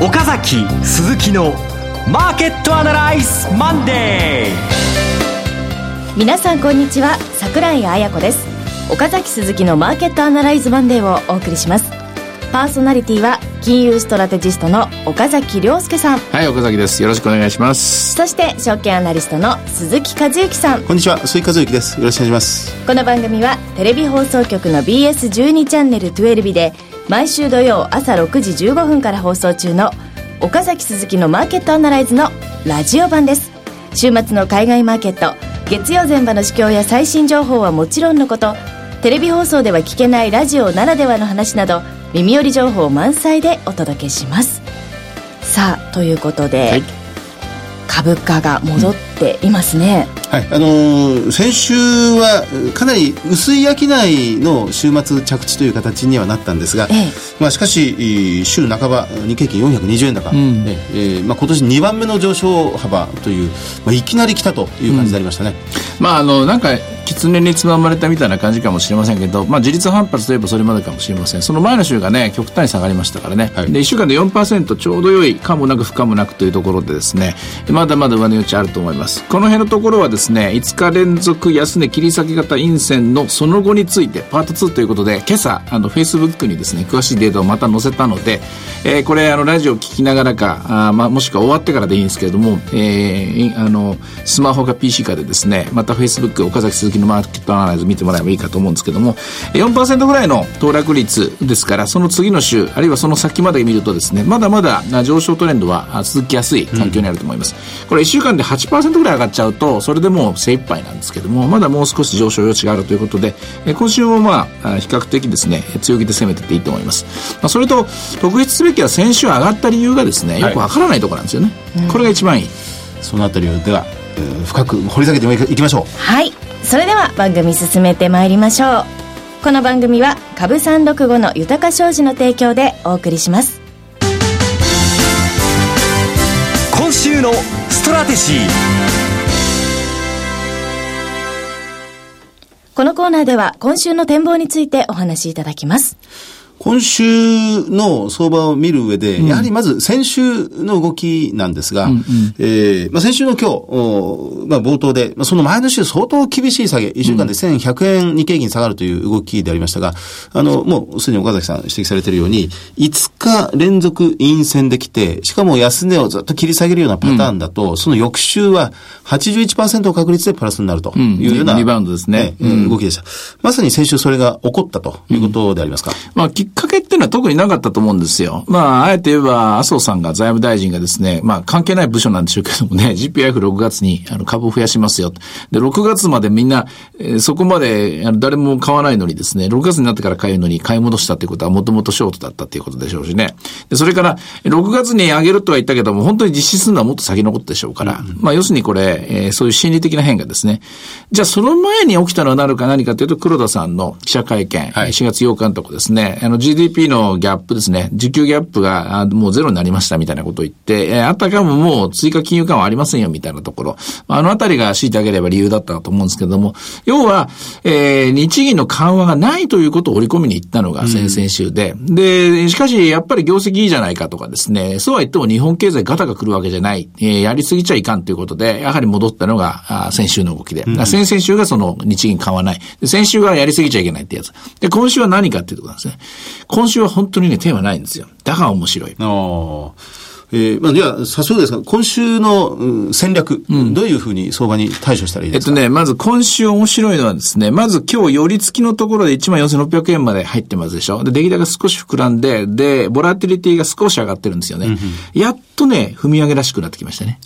岡崎鈴木のマーケットアナライズマンデー。皆さんこんにちは櫻井彩子です。岡崎鈴木のマーケットアナライズマンデーをお送りします。パーソナリティは金融ストラテジストの岡崎良介さん。はい岡崎です。よろしくお願いします。そして証券アナリストの鈴木一之さん。こんにちは鈴木一之です。よろしくお願いします。この番組はテレビ放送局の BS12 チャンネル12で毎週土曜朝6時15分から放送中の岡崎鈴木のマーケットアナライズのラジオ版です。週末の海外マーケット月曜前場の市況や最新情報はもちろんのことテレビ放送では聞けないラジオならではの話など耳寄り情報満載でお届けします。さあということで、はい、株価が戻っていますね、はい。あのー、先週はかなり薄い商いの週末着地という形にはなったんですが、ええ、まあ、しかし週半ば日経金420円高、うん、えー、まあ、今年2番目の上昇幅という、まあ、いきなり来たという感じになりましたね、うん、まああのなんか狐につままれたみたいな感じかもしれませんけど、まあ、自立反発といえばそれまでかもしれません。その前の週がね極端に下がりましたからね、はい、で1週間で4%ちょうど良いかもなく不可もなくというところでですねまだまだ上値余地あると思います。この辺のところはですね5日連続安値切り裂き型陰線のその後についてパート2ということで今朝あのフェイスブックにですね詳しいデータをまた載せたので、えー、これあのラジオを聞きながらかあ、まあ、もしくは終わってからでいいんですけれども、えー、あのスマホか PC かでですねまたフェイスブック岡崎鈴木のマーケットアナライズ見てもらえばいいかと思うんですけども4%ぐらいの騰落率ですからその次の週あるいはその先まで見るとですねまだまだ上昇トレンドは続きやすい環境にあると思います、うん、これ1週間で8%ぐらい上がっちゃうとそれでもう精一杯なんですけどもまだもう少し上昇余地があるということで今週もまあ比較的ですね強気で攻めてていいと思います、まあ、それと特筆すべきは先週上がった理由がですねよくわからないところなんですよね、はい、これが一番いい、そのあたりをでは深く掘り下げていきましょう。はい。それでは番組進めてまいりましょう。この番組は株365の豊か商事の提供でお送りします。今週のストラテジーこのコーナーでは今週の展望についてお話しいただきます。今週の相場を見る上で、やはりまず先週の動きなんですが、うんうん、えー、まあ、先週の今日、まあ、冒頭で、まあ、その前の週相当厳しい下げ、1週間で1100円日経金下がるという動きでありましたが、あの、もうすでに岡崎さん指摘されているように、5日連続陰線できて、しかも安値をずっと切り下げるようなパターンだと、うん、その翌週は81%の確率でプラスになるというような、うん、リバウンドですね、うん、動きでした。まさに先週それが起こったということでありますか？まあっかけっていうのは特になかったと思うんですよ。まあ、あえて言えば、麻生さんが財務大臣がですね、まあ、関係ない部署なんでしょうけどもね、GPIF6 月にあの株を増やしますよ。で、6月までみんな、えー、そこまで誰も買わないのにですね、6月になってから買えるのに買い戻したっていうことはもともとショートだったっていうことでしょうしね。で、それから、6月に上げるとは言ったけども、本当に実施するのはもっと先のことでしょうから、うん、まあ、要するにこれ、えー、そういう心理的な変化ですね。じゃあ、その前に起きたのはなるか何かというと、黒田さんの記者会見、はい、4月8日のとこですね、あの GDP のギャップですね、需給ギャップがもうゼロになりましたみたいなことを言って、えー、あたかももう追加金融緩和ありませんよみたいなところ、あのあたりが強いてあげれば理由だったと思うんですけども、要は、えー、日銀の緩和がないということを織り込みに行ったのが先々週で、うん、で、しかしやっぱり業績いいじゃないかとかですね、そうは言っても日本経済ガタが来るわけじゃない、えー、やりすぎちゃいかんということで、やはり戻ったのがあ先週の動きで、うん、先々週がその日銀緩和ない。先週がやりすぎちゃいけないってやつ。で、今週は何かっていうところなんですね。今週は本当にね、テーマないんですよ。だから面白い。えー、まあ、では、早速ですが、今週の、うん、戦略、うん、どういうふうに相場に対処したらいいですか？えっとね、まず今週面白いのはですね、まず今日寄り付きのところで14,600円まで入ってますでしょ？で、出来高少し膨らんで、で、ボラティリティが少し上がってるんですよね。うん、やっとね、踏み上げらしくなってきましたね。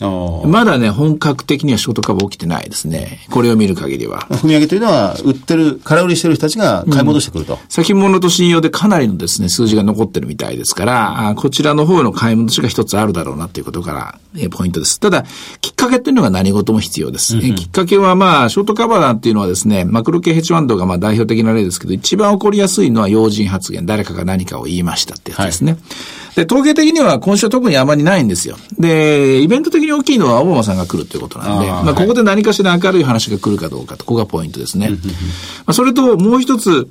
まだね、本格的にはショート株起きてないですね。これを見る限りは。踏み上げというのは、売ってる、空売りしてる人たちが買い戻してくると。うん、先物と信用でかなりのですね、数字が残ってるみたいですから、こちらの方の買い戻しが一つあるだろうなっていうことから、えポイントです。ただ、きっかけっていうのが何事も必要です。うんきっかけはまあ、ショートカバーなんていうのはですね、マクロ系ヘッジファンドがまあ代表的な例ですけど、一番起こりやすいのは要人発言。誰かが何かを言いましたってやつですね。はいで、統計的には今週は特にあまりないんですよ。で、イベント的に大きいのはオバマさんが来るということなんで、あまあ、ここで何かしら明るい話が来るかどうかと、ここがポイントですね。まあ、それと、もう一つ、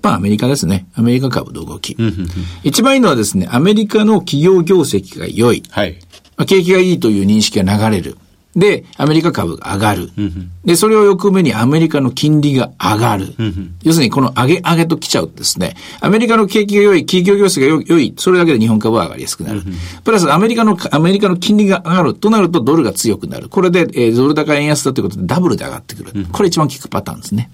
っぱアメリカですね。アメリカ株の動き。一番いいのはですね、アメリカの企業業績が良い。はい。まあ景気がいいという認識が流れる。で、アメリカ株が上がる。で、それを翌目にアメリカの金利が上がる。要するにこの上げ上げと来ちゃうとですね、アメリカの景気が良い、企業業績が良い良い、それだけで日本株は上がりやすくなる。プラスアメリカの、アメリカの金利が上がるとなるとドルが強くなる。これで、えードル高円安だということでダブルで上がってくる。これ一番効くパターンですね。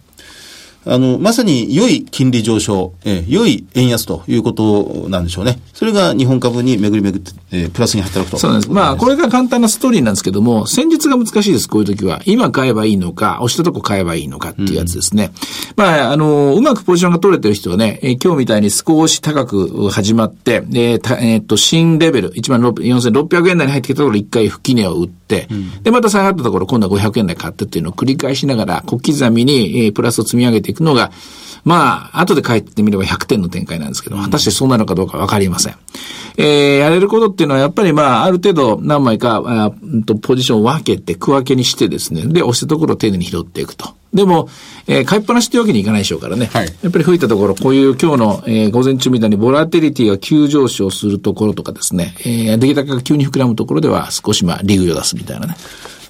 あの、まさに良い金利上昇、えー良い円安ということなんでしょうね。それが日本株に巡り巡って、えープラスに働くと。そうなんです。まあ、これが簡単なストーリーなんですけども、戦術が難しいです、こういう時は。今買えばいいのか、押したとこ買えばいいのかっていうやつですね。まあ、あの、うまくポジションが取れてる人はね、えー今日みたいに少し高く始まって、で、たえーっと、新レベル、1万4600円台に入ってきたところ、一回吹き値を打って、で、また下がったところ、今度は500円台買ってっていうのを繰り返しながら、小刻みに、えープラスを積み上げていくのが、まあ、後で帰ってみれば100点の展開なんですけど、果たしてそうなのかどうかわかりません。えー、やれることっていうのはやっぱりまあ、ある程度何枚か、あうんとポジションを分けて、区分けにしてですね、で、押したところを丁寧に拾っていくと。でも、えー買いっぱなしっていうわけにいかないでしょうからね。はいやっぱり吹いたところ、こういう今日の、えー午前中みたいにボラテリティが急上昇するところとかですね、えー出来高が急に膨らむところでは少しまあ、利食いを出すみたいなね。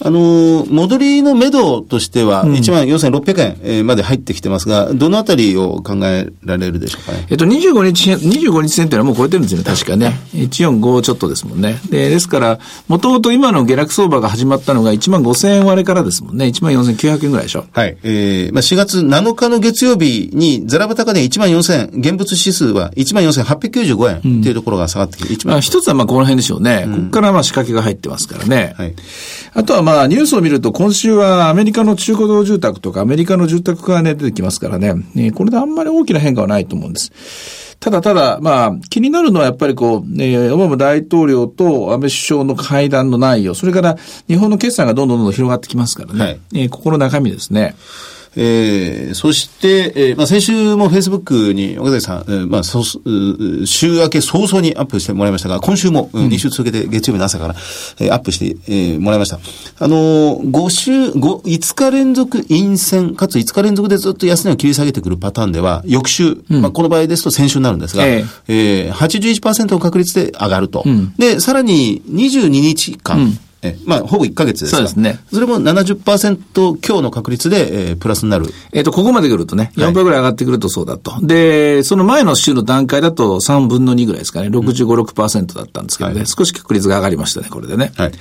あのー戻りの目処としては、1万4600円えーまで入ってきてますが、どのあたりを考えられるでしょうかね？えっと、25日線、25日線っていうのはもう超えてるんですよね、確かね。145ちょっとですもんね。で、ですから、もともと今の下落相場が始まったのが1万5000円割れからですもんね。1万4900円ぐらいでしょ。はい。えー、まあ、4月7日の月曜日に、ザラバ高値1万4000円、現物指数は1万4895円っていうところが下がってきて、1万、まあ、一つはまあこの辺でしょうね。ここからまあ仕掛けが入ってますからね。はい。あとはまあニュースを見ると今週はアメリカの中古道住宅とかアメリカの住宅がね出てきますからね。ねこれであんまり大きな変化はないと思うんです。ただただ、まあ、気になるのはやっぱりこう、ね、オバマ大統領と安倍首相の会談の内容、それから日本の決算がどんどんどんどん広がってきますからね。はいえーここの中身ですね。えー、そして、えーまあ、先週もフェイスブックに岡崎さん、えーまあ、そ週明け早々にアップしてもらいましたが、今週も、うん、2週続けて月曜日の朝から、えーアップして、えーもらいました。あのー、5週、5、5日連続陰線、かつ5日連続でずっと安値を切り下げてくるパターンでは、翌週、まあ、この場合ですと先週になるんですが、ええ。ー、81%の確率で上がると。で、さらに22日間、えまあ、ほぼ1ヶ月ですがそうですねそれも70%強の確率で、えープラスになる。えっ、と、ここまで来るとね、4%ぐらい上がってくるとそうだと。で、その前の週の段階だと3分の2ぐらいですかね、65、6%だったんですけどね、はい少し確率が上がりましたね、これでね。はい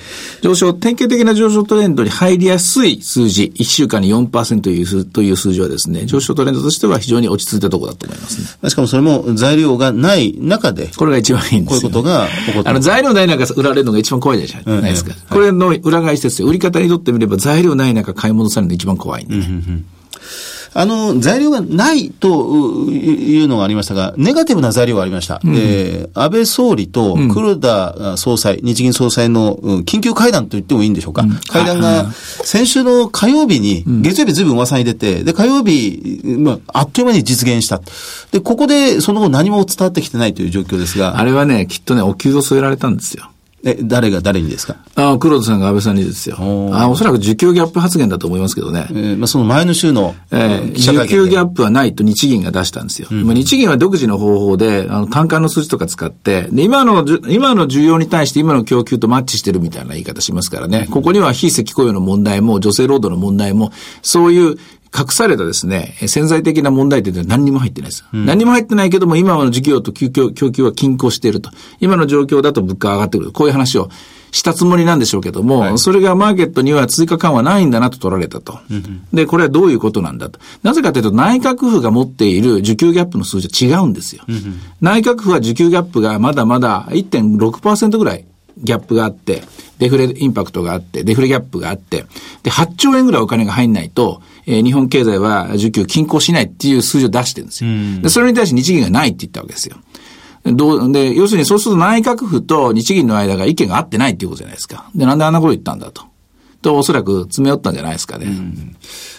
上昇、典型的な上昇トレンドに入りやすい数字、1週間に4%という数という数字はですね、上昇トレンドとしては非常に落ち着いたところだと思いますね。しかもそれも材料がない中で、これが一番いいんですよ。こういうことが起こってあの、材料ない中売られるのが一番怖いじゃないですか。これの裏返しですよ。売り方にとってみれば材料ない中買い戻されるのが一番怖いんでね。あの、材料がないとういうのがありましたが、ネガティブな材料がありました。えー安倍総理と黒田総裁、日銀総裁のうん緊急会談と言ってもいいんでしょうか。会談が先週の火曜日に、月曜日ずいぶん噂に出て、で、火曜日、まあ、あっという間に実現した。で、ここでその後何も伝わってきてないという状況ですが、あれはね、きっとね、お給を添えられたんですよ。え、誰が誰にですか？ああ、黒田さんが安倍さんにですよ。あおそらく需給ギャップ発言だと思いますけどね。えーまあ、その前の週の、えー需給ギャップはないと日銀が出したんですよ。まあ日銀は独自の方法で、あの、単価の数字とか使って、で、今の今の需要に対して今の供給とマッチしてるみたいな言い方しますからね。ここには非正規雇用の問題も、女性労働の問題も、そういう、隠されたですね、え潜在的な問題点では何にも入ってないです。何にも入ってないけども、今の需給と供給供給は均衡していると。今の状況だと物価が上がってくる。こういう話をしたつもりなんでしょうけども、それがマーケットには追加緩和ないんだなと取られたと。で、これはどういうことなんだと。なぜかというと、内閣府が持っている需給ギャップの数字は違うんですよ。内閣府は需給ギャップがまだまだ1.6%ぐらいギャップがあって、デフレインパクトがあって、デフレギャップがあって、で、8兆円ぐらいお金が入んないと、えー日本経済は需給均衡しないっていう数字を出してるんですよ。で、それに対して日銀がないって言ったわけですよ。どう、で、要するにそうすると内閣府と日銀の間が意見が合ってないっていうことじゃないですか。で、なんであんなこと言ったんだと。と、おそらく詰め寄ったんじゃないですかね。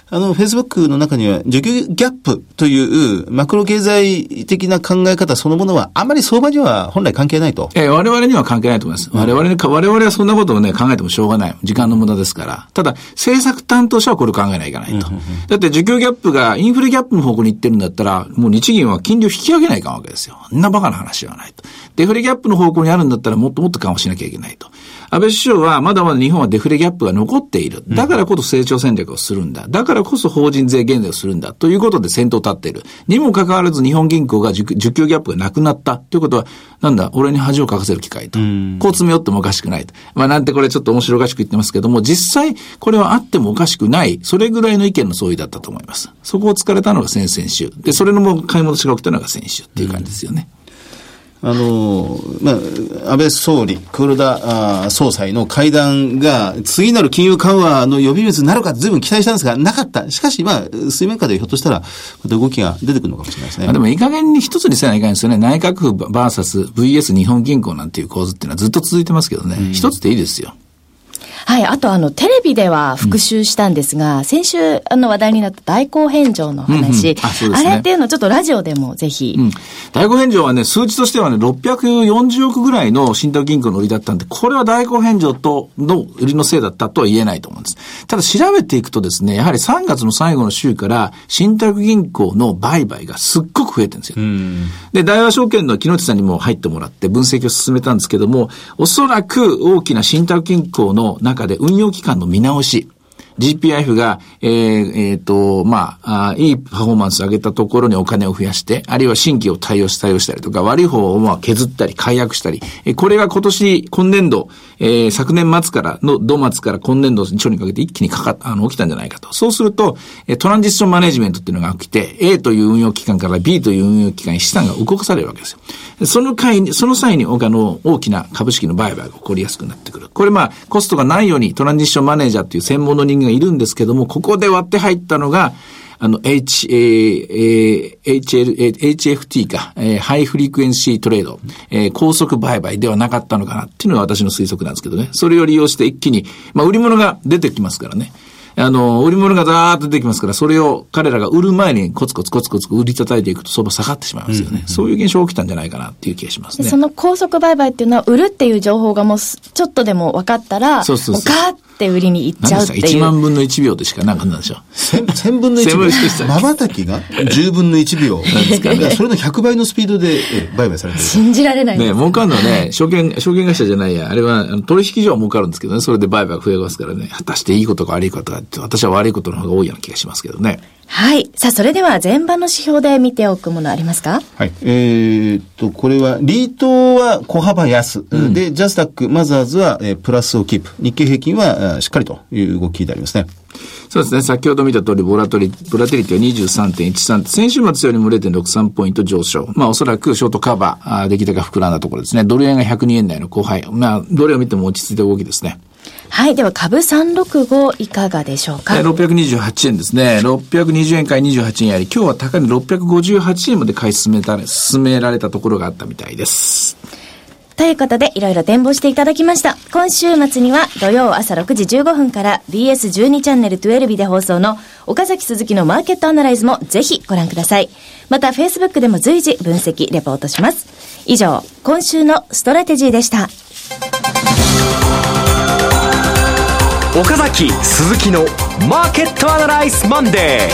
あの、Facebook の中には、需給ギャップというマクロ経済的な考え方そのものは、あまり相場には本来関係ないと。えー、我々には関係ないと思います。我々に、我々はそんなことをね、考えてもしょうがない。時間の無駄ですから。ただ、政策担当者はこれ考えないかないと。だって、需給ギャップがインフレギャップの方向に行ってるんだったら、もう日銀は金利を引き上げないかんわけですよ。あんなバカな話はないと。デフレギャップの方向にあるんだったら、もっともっと緩和しなきゃいけないと。安倍首相はまだまだ日本はデフレギャップが残っている。だからこそ成長戦略をするんだ。だからこそ法人税減税をするんだ。ということで先頭立っている。にもかかわらず日本銀行が受給ギャップがなくなった。ということは、なんだ、俺に恥をかかせる機会と。こう詰め寄ってもおかしくないと。まあなんてこれちょっと面白おかしく言ってますけども、実際これはあってもおかしくない。それぐらいの意見の相違だったと思います。そこを突かれたのが先々週。で、それのも買い戻しが起きたのが先週っていう感じですよね。あの、まあ、安倍総理、黒田総裁の会談が、次なる金融緩和の呼び水になるか随分期待したんですが、なかった。しかし、まあ、水面下でひょっとしたら、また動きが出てくるのかもしれないですね。でも、いい加減に一つにせないかんですよね。内閣府 VS VS 日本銀行なんていう構図っていうのはずっと続いてますけどね。一、うん、つでいいですよ。はい。あと、あの、テレビでは復習したんですが、うん、先週、あの、話題になった代行返上の話、うんうんあね、あれっていうのをちょっとラジオでもぜひ。うん、代行返上はね、数値としてはね、640億ぐらいの信託銀行の売りだったんで、これは代行返上との売りのせいだったとは言えないと思うんです。ただ、調べていくとですね、やはり3月の最後の週から、信託銀行の売買がすっごく増えてるんですよ。で、大和証券の木内さんにも入ってもらって分析を進めたんですけども、おそらく大きな信託銀行の中中で運用期間の見直し、GPIF が、えー、えー、と、まあいいパフォーマンスを上げたところにお金を増やして、あるいは新規を対応し、対応したりとか、悪い方をまあ削ったり、解約したり、えー、これが今年、今年度、えー、昨年末からの、土末から今年度初にかけて一気にかかあの、起きたんじゃないかと。そうすると、えトランジッションマネジメントっていうのが起きて、A という運用機関から B という運用機関に資産が動かされるわけですよ。その際に、その際に、他の大きな株式の売買が起こりやすくなってくる。これまあ、コストがないようにトランジッションマネージャーっていう専門の人間がいるんですけども、ここで割って入ったのが、あの、H、え HL、HFT か、えー、ハイフリクエンシートレード、えー、高速売買ではなかったのかなっていうのが私の推測なんですけどね。それを利用して一気に、まあ、売り物が出てきますからね。あの、売り物がザーッと出てきますから、それを彼らが売る前にコツコツコツコツ売り叩いていくと相場下がってしまいますよね。うんうん、そういう現象が起きたんじゃないかなっていう気がしますね。その高速売買っていうのは、売るっていう情報がもうちょっとでも分かったら、そうそうそう。ガーって売りに行っちゃうっていう。1万分の1秒でしかなんかなんでしょう。千分の1秒。まばたきが10分の1秒。なんですかね。それの100倍のスピードで売買されてる。信じられないね。儲かるのはね、証券、証券会社じゃないや。あれは取引所は儲かるんですけどね。それで売買増えますからね。果たしていいことか悪いことかって、私は悪いことの方が多いような気がしますけどね。はい。さあ、それでは前場の指標で見ておくものありますか？はい。えー、っと、これは、リートは小幅安。うん、で、ジャスタック、マザーズは、えー、プラスをキープ。日経平均は、しっかりという動きでありますね。そうですね。先ほど見た通り、ボラトリ、ボラテリティは23.13。先週末よりも0.63ポイント上昇。まあ、おそらくショートカバー、出来高膨らんだところですね。ドル円が102円台の後輩。まあ、どれを見ても落ち着いた動きですね。はい。では、株365いかがでしょうか？628円ですね。620円から28円あり、今日は高値658円まで買い進めた、進められたところがあったみたいです。ということで、いろいろ展望していただきました。今週末には土曜朝6時15分から BS12 チャンネル12で放送の岡崎鈴木のマーケットアナライズもぜひご覧ください。また、Facebook でも随時分析、レポートします。以上、今週のストラテジーでした。岡崎鈴木のマーケットアナライズマンデ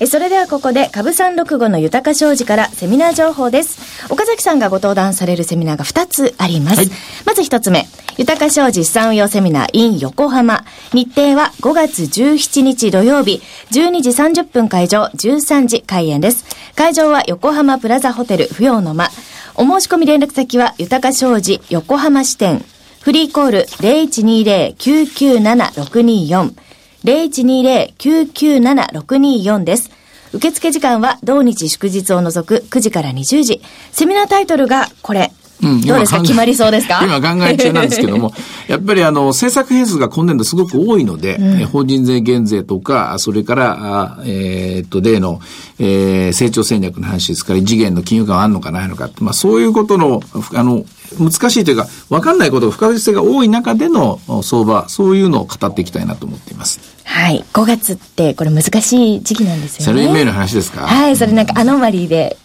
ーそれではここで株三六五の豊か商事からセミナー情報です。岡崎さんがご登壇されるセミナーが2つあります。はい、まず1つ目、豊か商事資産運用セミナー in 横浜。日程は5月17日土曜日、12時30分会場、13時開演です。会場は横浜プラザホテル不要の間。お申し込み連絡先は豊か商事横浜支店フリーコール0120-997-624。0120-997-624です。受付時間は同日祝日を除く9時から20時。セミナータイトルがこれ。うん、どうですか？決まりそうですか？今考え中なんですけども、やっぱりあの、政策変数が今年度すごく多いので、うん、法人税減税とか、それから、えー、っと、例の、えー、成長戦略の話ですから、異次元の金融緩和あるのかないのかまあそういうことの、あの、難しいというか、わかんないことが不確実性が多い中での相場、そういうのを語っていきたいなと思っています。はい。5月ってこれ難しい時期なんですよね。 Sell in May の話ですか？はい。それなんかアノマリーで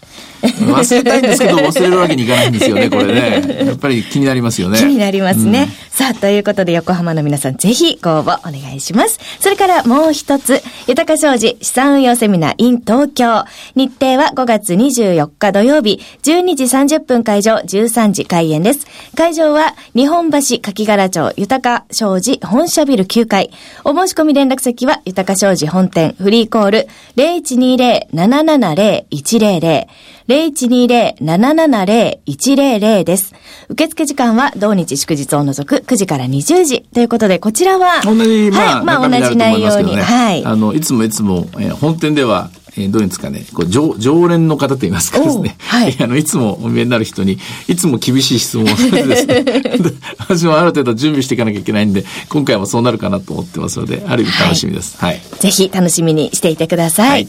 忘れたいんですけど、忘れるわけにいかないんですよね、これね。やっぱり気になりますよね。気になりますね。うん、さあ、ということで、横浜の皆さん、ぜひご応募お願いします。それからもう一つ、豊か商事資産運用セミナー in 東京。日程は5月24日土曜日、12時30分会場、13時開演です。会場は、日本橋柿柄町豊か商事本社ビル9階。お申し込み連絡先は、豊か商事本店フリーコール0120-770-100 0120-770-100です。受付時間は同日祝日を除く9時から20時ということで、こちらは、同じ、まあ、はい、まあ同じ内容に、はい。あの、いつもいつも、えー、本店では、えー、どういうんですかね、こう常常連の方と言いますかですね、はい、あのいつもお見えになる人に、いつも厳しい質問をされてですね、私もある程度準備していかなきゃいけないんで、今回もそうなるかなと思ってますので、ある意味楽しみです。はい。はい、ぜひ楽しみにしていてください。はい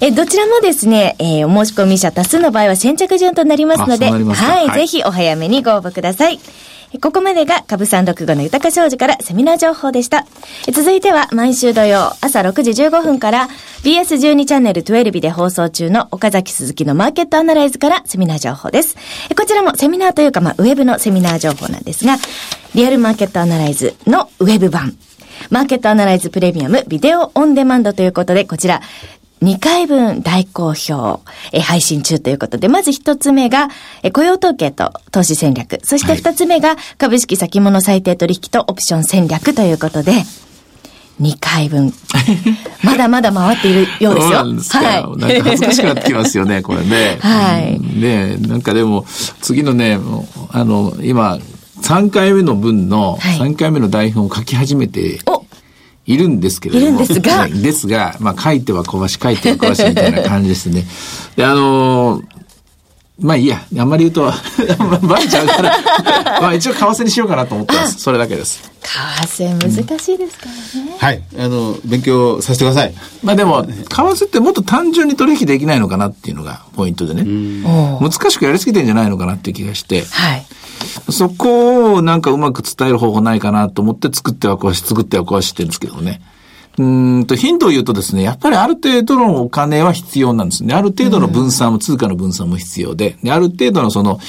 えどちらもですね、えー、お申し込み者多数の場合は先着順となりますので、はい、はい、ぜひお早めにご応募ください。ここまでが株三六五の豊か商事からセミナー情報でした。続いては毎週土曜朝6時15分から BS12 チャンネル12で放送中の岡崎鈴木のマーケットアナライズからセミナー情報です。こちらもセミナーというか、まあ、ウェブのセミナー情報なんですが、リアルマーケットアナライズのウェブ版。マーケットアナライズプレミアムビデオオンデマンドということで、こちら、2回分大好評、え配信中ということで、まず1つ目が、え雇用統計と投資戦略。そして2つ目が、株式先物最低取引とオプション戦略ということで、2回分。まだまだ回っているようですよ。そうなんですか。はい、なんか恥ずかしくなってきますよね、これね。はい。ねなんかでも、次のね、あの、今、3回目の分の、3回目の台本を書き始めて、おいるんですけれども。いるんですが。ですが、まあ書いては小橋、書いては小橋みたいな感じですね。で、あのー、まあいいや、あんまり言うと、バレちゃうから、まあ一応為替にしようかなと思ってます。それだけです。為替難しいですからね。はい。あの、勉強させてください。まあでも、為替ってもっと単純に取引できないのかなっていうのがポイントでね。難しくやりすぎてんじゃないのかなっていう気がして。はい。そこをなんかうまく伝える方法ないかなと思って作っては壊し、作っては壊してるんですけどね。うんと、頻度を言うとですね、やっぱりある程度のお金は必要なんですね。ある程度の分散も、通貨の分散も必要で、である程度のその、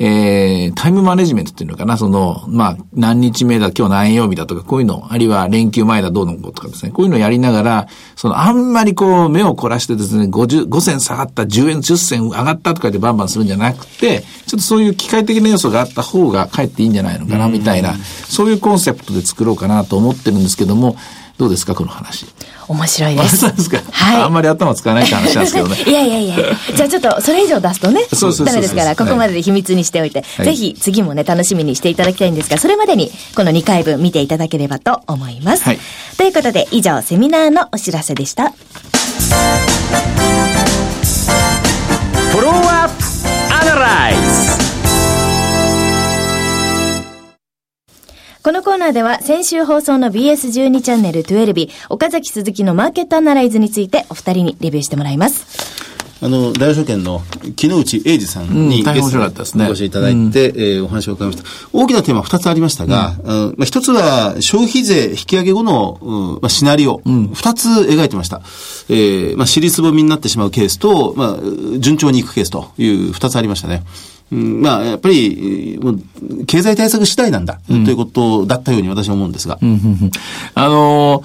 えー、タイムマネジメントっていうのかな、その、まあ、何日目だ、今日何曜日だとか、こういうの、あるいは連休前だ、どうのこうとかですね、こういうのをやりながら、その、あんまりこう、目を凝らしてですね、50、5銭下がった、10円、10銭上がったとかでバンバンするんじゃなくて、ちょっとそういう機械的な要素があった方が、かえっていいんじゃないのかな、みたいな、そういうコンセプトで作ろうかなと思ってるんですけども、どうですか、この話？面白いです。ですか。はい。あんまり頭使わないって話なんですけどね。いやいやいやじゃあちょっと、それ以上出すとね、ダメですから、ここまでで秘密にしておいて、はい、ぜひ次もね、楽しみにしていただきたいんですが、それまでに、この2回分見ていただければと思います。はい。ということで、以上、セミナーのお知らせでした。このコーナーでは先週放送の BS12 チャンネル12日、岡崎鈴木のマーケットアナライズについてお二人にレビューしてもらいます。あの、大和証券の木之内英二さんに、ゲストにお越しいただいて、うん、えー、お話を伺いました。大きなテーマ2つありましたが、うん、まあ、1つは消費税引き上げ後の、うんまあ、シナリオ、うん、2つ描いてました。えー、まあ、尻すぼみになってしまうケースと、まあ、順調にいくケースという2つありましたね。うん、まあ、やっぱり、経済対策次第なんだ、ということだったように私は思うんですが。あの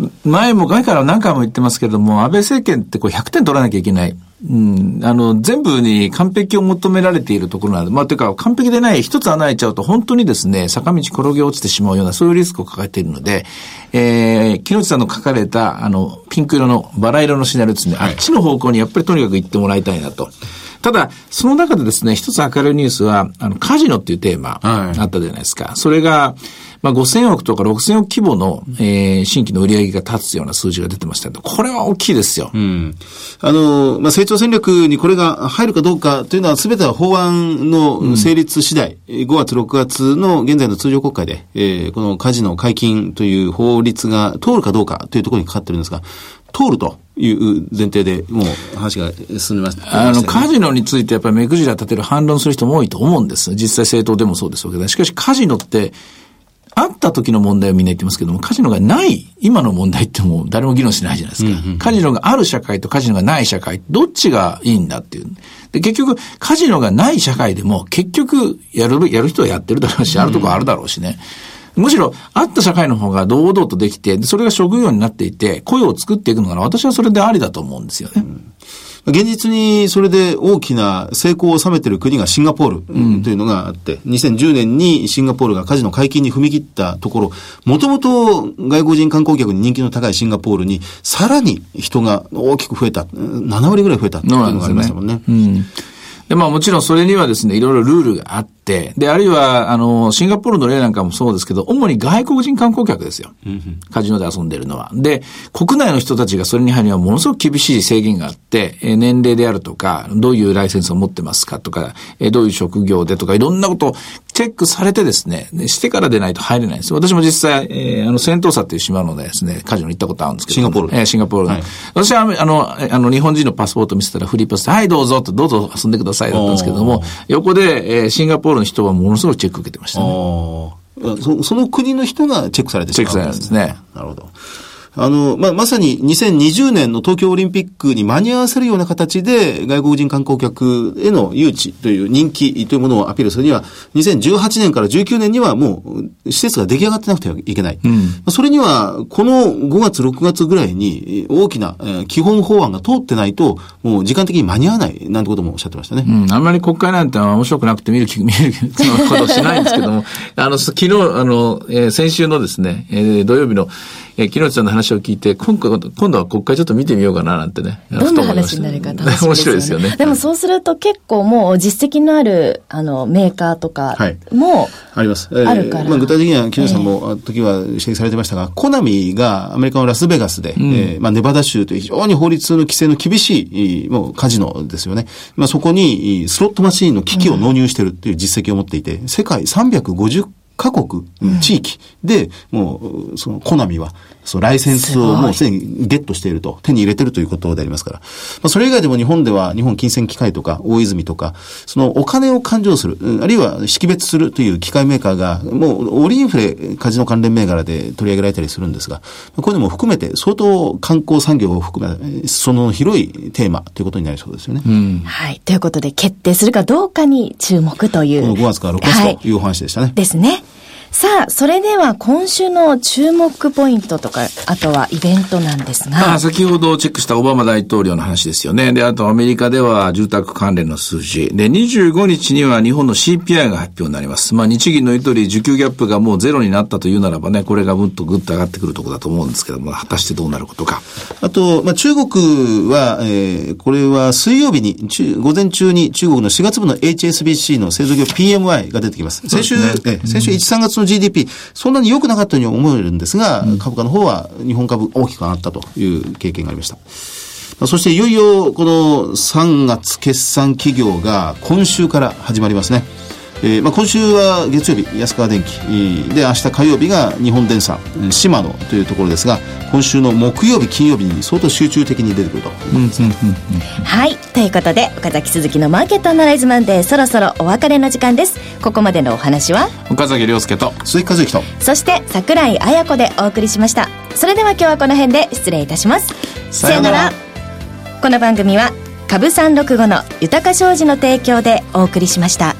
ー、前も前から何回も言ってますけれども、安倍政権ってこう100点取らなきゃいけない。うん、あの、全部に完璧を求められているところなんで、まあ、というか、完璧でない、一つ穴開いちゃうと、本当にですね、坂道転げ落ちてしまうような、そういうリスクを抱えているので、えー、木内さんの書かれた、あの、ピンク色の、バラ色のシナリオですね、はい、あっちの方向にやっぱりとにかく行ってもらいたいなと。ただ、その中でですね、一つ明るいニュースは、あの、カジノっていうテーマ、あったじゃないですか。はい、それが、まあ、5000億とか6000億規模の、えー、新規の売り上げが立つような数字が出てましたけど、これは大きいですよ。うん。あの、まあ、成長戦略にこれが入るかどうかというのは、すべては法案の成立次第、うん、5月、6月の現在の通常国会で、えー、このカジノ解禁という法律が通るかどうかというところにかかってるんですが、通るという前提でもう話が進みました、あの、カジノについてやっぱり目くじら立てる反論する人も多いと思うんです。実際政党でもそうですけど、しかしカジノって、あった時の問題をみんな言ってますけども、カジノがない今の問題ってもう誰も議論しないじゃないですか。うんうん、カジノがある社会とカジノがない社会、どっちがいいんだっていう。で、結局、カジノがない社会でも、結局、やる、やる人はやってるだろうし、あるとこあるだろうしね。むしろ、あった社会の方が堂々とできて、それが職業になっていて、雇用を作っていくのなら、私はそれでありだと思うんですよね。うん。現実にそれで大きな成功を収めている国がシンガポールというのがあって、うん、2010年にシンガポールがカジノ解禁に踏み切ったところ、もともと外国人観光客に人気の高いシンガポールに、さらに人が大きく増えた、7割ぐらい増えたっていうのがありましたもんね。うん。で、まあもちろんそれにはですね、いろいろルールがあって、で、あるいは、あの、シンガポールの例なんかもそうですけど、主に外国人観光客ですよ。カジノで遊んでるのは。で、国内の人たちがそれに入るにはものすごく厳しい制限があって、え年齢であるとか、どういうライセンスを持ってますかとか、えどういう職業でとか、いろんなことをチェックされてですね、してからでないと入れないんですよ。私も実際、えー、あの、セントーサっていう島のですね、カジノ行ったことあるんですけど、シンガポールえー、シンガポール、はい、私は、あの、あの、日本人のパスポート見せたらフリーパスで、はい、どうぞと、どうぞ遊んでくださいだったんですけども、横で、えー、シンガポールの人はものすごいチェック受けてましたね。そその国の人がチェックされてしまうんですね。なるほど。あの、まあ、まさに2020年の東京オリンピックに間に合わせるような形で外国人観光客への誘致という人気というものをアピールするには、2018年から19年にはもう施設が出来上がってなくてはいけない。うん、それには、この5月、6月ぐらいに大きな基本法案が通ってないと、もう時間的に間に合わないなんてこともおっしゃってましたね。うん、あんまり国会なんて面白くなくて見る気、見ることしないんですけども、あの、昨日、あの、えー、先週のですね、えー、土曜日のえー、木内さんの話を聞いて、今度今度は国会ちょっと見てみようかななんてね。どんな話になるか楽しみですよね。面白いですよね。でもそうすると結構もう実績のある、あの、メーカーとかも、はい、あります。あるから。まあ、具体的には木内さんも、時は指摘されてましたが、コナミがアメリカのラスベガスで、うん、えー、まあ、ネバダ州という非常に法律の規制の厳しい、もうカジノですよね。まあ、そこにスロットマシーンの機器を納入しているという実績を持っていて、世界350各国、地域で、もう、その、コナミは、そのライセンスをもうすでにゲットしていると、手に入れてるということでありますから。まあ、それ以外でも日本では、日本金銭機械とか、大泉とか、そのお金を勘定する、あるいは識別するという機械メーカーが、もう、オリインフレ、カジノ関連銘柄で取り上げられたりするんですが、こういうのも含めて、相当観光産業を含め、その広いテーマということになりそうですよね。うん、はい。ということで、決定するかどうかに注目という。この5月から6月というお話でしたね。はい、ですね。さあ、それでは今週の注目ポイントとか、あとはイベントなんですが。まあ、先ほどチェックしたオバマ大統領の話ですよね。で、あとアメリカでは住宅関連の数字。で、25日には日本の CPI が発表になります。まあ、日銀の言う通り、需給ギャップがもうゼロになったというならばね、これがぐっとぐっと上がってくるところだと思うんですけども、果たしてどうなることか。あと、まあ、中国は、えー、これは水曜日に、午前中に中国の4月分の HSBC の製造業 PMI が出てきます。先週、ね、え先週1、3月の GDP、そんなに良くなかったように思えるんですが、うん、株価の方は日本株大きく上がったという経験がありました。そしていよいよこの3月決算企業が今週から始まりますね。えーまあ、今週は月曜日安川電機。で明日火曜日が日本電産島野というところですが今週の木曜日金曜日に相当集中的に出てくると、うんうんうん、はいということで岡崎鈴木のマーケットアナライズマンデーそろそろお別れの時間です。ここまでのお話は？岡崎亮介と。鈴木和之と。そして櫻井彩子でお送りしました。それでは今日はこの辺で失礼いたします。さようなら。この番組は株三六五の豊か商事の提供でお送りしました。